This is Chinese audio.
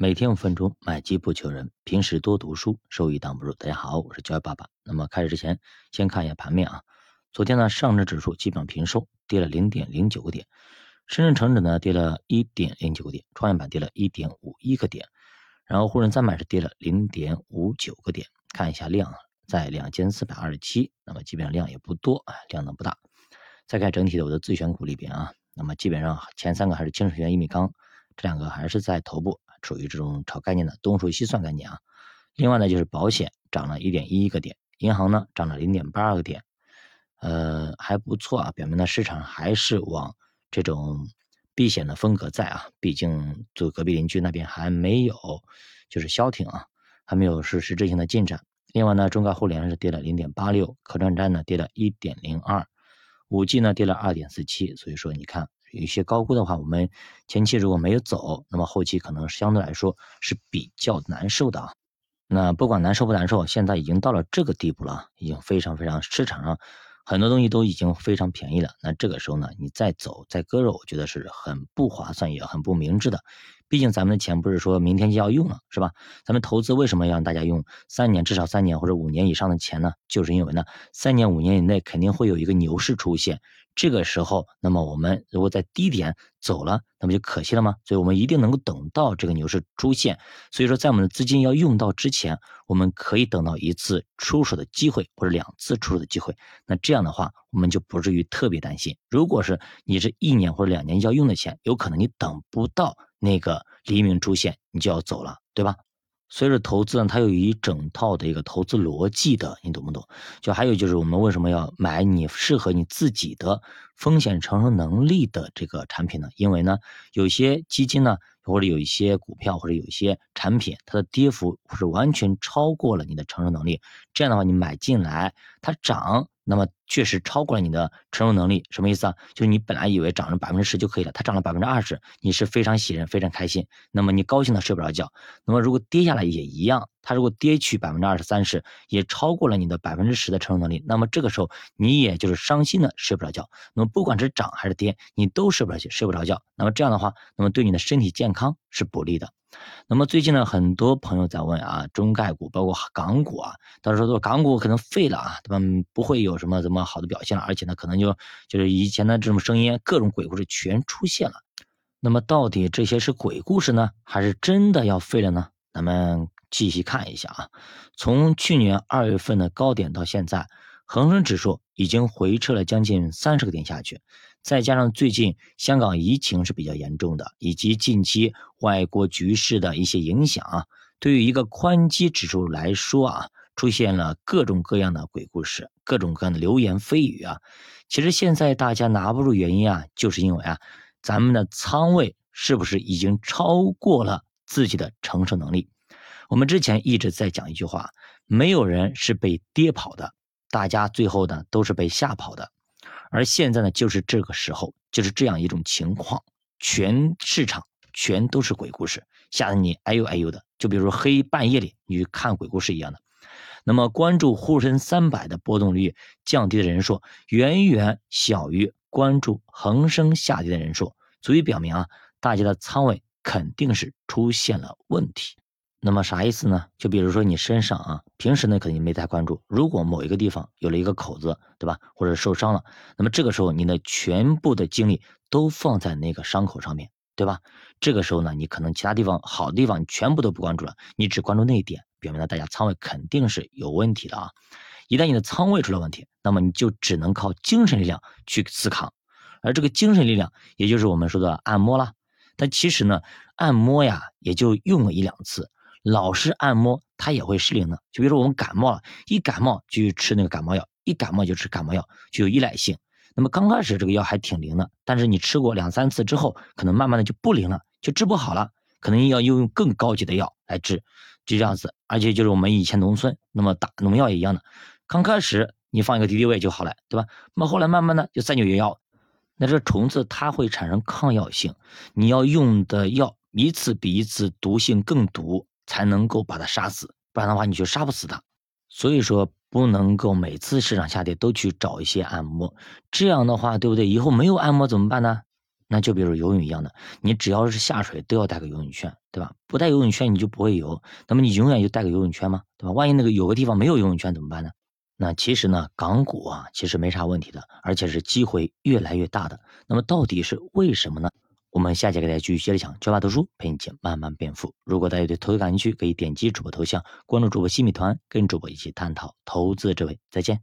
每天五分钟，买基不求人。平时多读书，收益挡不住。大家好，我是教育爸爸。那么开始之前，先看一下盘面啊。昨天呢，上证指数基本上平收，跌了零点零九个点；深圳成指呢，跌了一点零九个点；创业板跌了一点五一个点。然后沪深三百是跌了零点五九个点。看一下量啊，在两千四百二十七，那么基本上量也不多啊，量呢不大。再看整体的我的自选股里边啊，那么基本上前三个还是清水源、一米钢，这两个还是在头部。处于这种炒概念的东数西算概念啊，另外呢就是保险涨了一点一个点，银行呢涨了零点八二个点，呃还不错啊，表明呢市场还是往这种避险的风格在啊，毕竟就隔壁邻居那边还没有就是消停啊，还没有是实质性的进展。另外呢，中概互联是跌了零点八六，可转债呢跌了一点零二，五 G 呢跌了二点四七，所以说你看。有一些高估的话，我们前期如果没有走，那么后期可能相对来说是比较难受的啊。那不管难受不难受，现在已经到了这个地步了，已经非常非常市场上很多东西都已经非常便宜了。那这个时候呢，你再走再割肉，我觉得是很不划算也很不明智的。毕竟咱们的钱不是说明天就要用了，是吧？咱们投资为什么要让大家用三年至少三年或者五年以上的钱呢？就是因为呢，三年五年以内肯定会有一个牛市出现。这个时候，那么我们如果在低点走了，那不就可惜了吗？所以我们一定能够等到这个牛市出现。所以说，在我们的资金要用到之前，我们可以等到一次出手的机会，或者两次出手的机会。那这样的话，我们就不至于特别担心。如果是你是一年或者两年要用的钱，有可能你等不到那个黎明出现，你就要走了，对吧？所以说投资呢，它有一整套的一个投资逻辑的，你懂不懂？就还有就是我们为什么要买你适合你自己的风险承受能力的这个产品呢？因为呢，有些基金呢，或者有一些股票或者有一些产品，它的跌幅是完全超过了你的承受能力。这样的话，你买进来它涨。那么确实超过了你的承受能力，什么意思啊？就是你本来以为涨了百分之十就可以了，它涨了百分之二十，你是非常喜人、非常开心。那么你高兴的睡不着觉。那么如果跌下来也一样，它如果跌去百分之二十三十，也超过了你的百分之十的承受能力，那么这个时候你也就是伤心的睡不着觉。那么不管是涨还是跌，你都睡不着觉，睡不着觉。那么这样的话，那么对你的身体健康是不利的。那么最近呢，很多朋友在问啊，中概股包括港股啊，到时候说港股可能废了啊，对吧？不会有什么怎么好的表现了，而且呢，可能就就是以前的这种声音，各种鬼故事全出现了。那么到底这些是鬼故事呢，还是真的要废了呢？咱们继续看一下啊，从去年二月份的高点到现在，恒生指数已经回撤了将近三十个点下去。再加上最近香港疫情是比较严重的，以及近期外国局势的一些影响啊，对于一个宽基指数来说啊，出现了各种各样的鬼故事，各种各样的流言蜚语啊。其实现在大家拿不住原因啊，就是因为啊，咱们的仓位是不是已经超过了自己的承受能力？我们之前一直在讲一句话，没有人是被跌跑的，大家最后呢都是被吓跑的。而现在呢，就是这个时候，就是这样一种情况，全市场全都是鬼故事，吓得你哎呦哎呦的。就比如说黑半夜里你去看鬼故事一样的。那么关注沪深三百的波动率降低的人数，远远小于关注恒生下跌的人数，足以表明啊，大家的仓位肯定是出现了问题。那么啥意思呢？就比如说你身上啊，平时呢肯定没太关注。如果某一个地方有了一个口子，对吧？或者受伤了，那么这个时候你的全部的精力都放在那个伤口上面，对吧？这个时候呢，你可能其他地方好的地方你全部都不关注了，你只关注那一点，表明了大家仓位肯定是有问题的啊。一旦你的仓位出了问题，那么你就只能靠精神力量去思考，而这个精神力量，也就是我们说的按摩啦。但其实呢，按摩呀，也就用了一两次。老是按摩，它也会失灵的。就比如说我们感冒了，一感冒就吃那个感冒药，一感冒就吃感冒药，就有依赖性。那么刚开始这个药还挺灵的，但是你吃过两三次之后，可能慢慢的就不灵了，就治不好了，可能要用更高级的药来治，就这样子。而且就是我们以前农村，那么打农药也一样的，刚开始你放一个敌敌畏就好了，对吧？那么后来慢慢的就三九原药，那这虫子它会产生抗药性，你要用的药一次比一次毒性更毒。才能够把它杀死，不然的话你就杀不死它。所以说不能够每次市场下跌都去找一些按摩，这样的话，对不对？以后没有按摩怎么办呢？那就比如游泳一样的，你只要是下水都要带个游泳圈，对吧？不带游泳圈你就不会游，那么你永远就带个游泳圈吗？对吧？万一那个有个地方没有游泳圈怎么办呢？那其实呢，港股啊其实没啥问题的，而且是机会越来越大的。那么到底是为什么呢？我们下节给大家继续接着讲，教爸读书陪你一起慢慢变富。如果大家对投资感兴趣，可以点击主播头像关注主播新米团，跟主播一起探讨投资智慧。再见。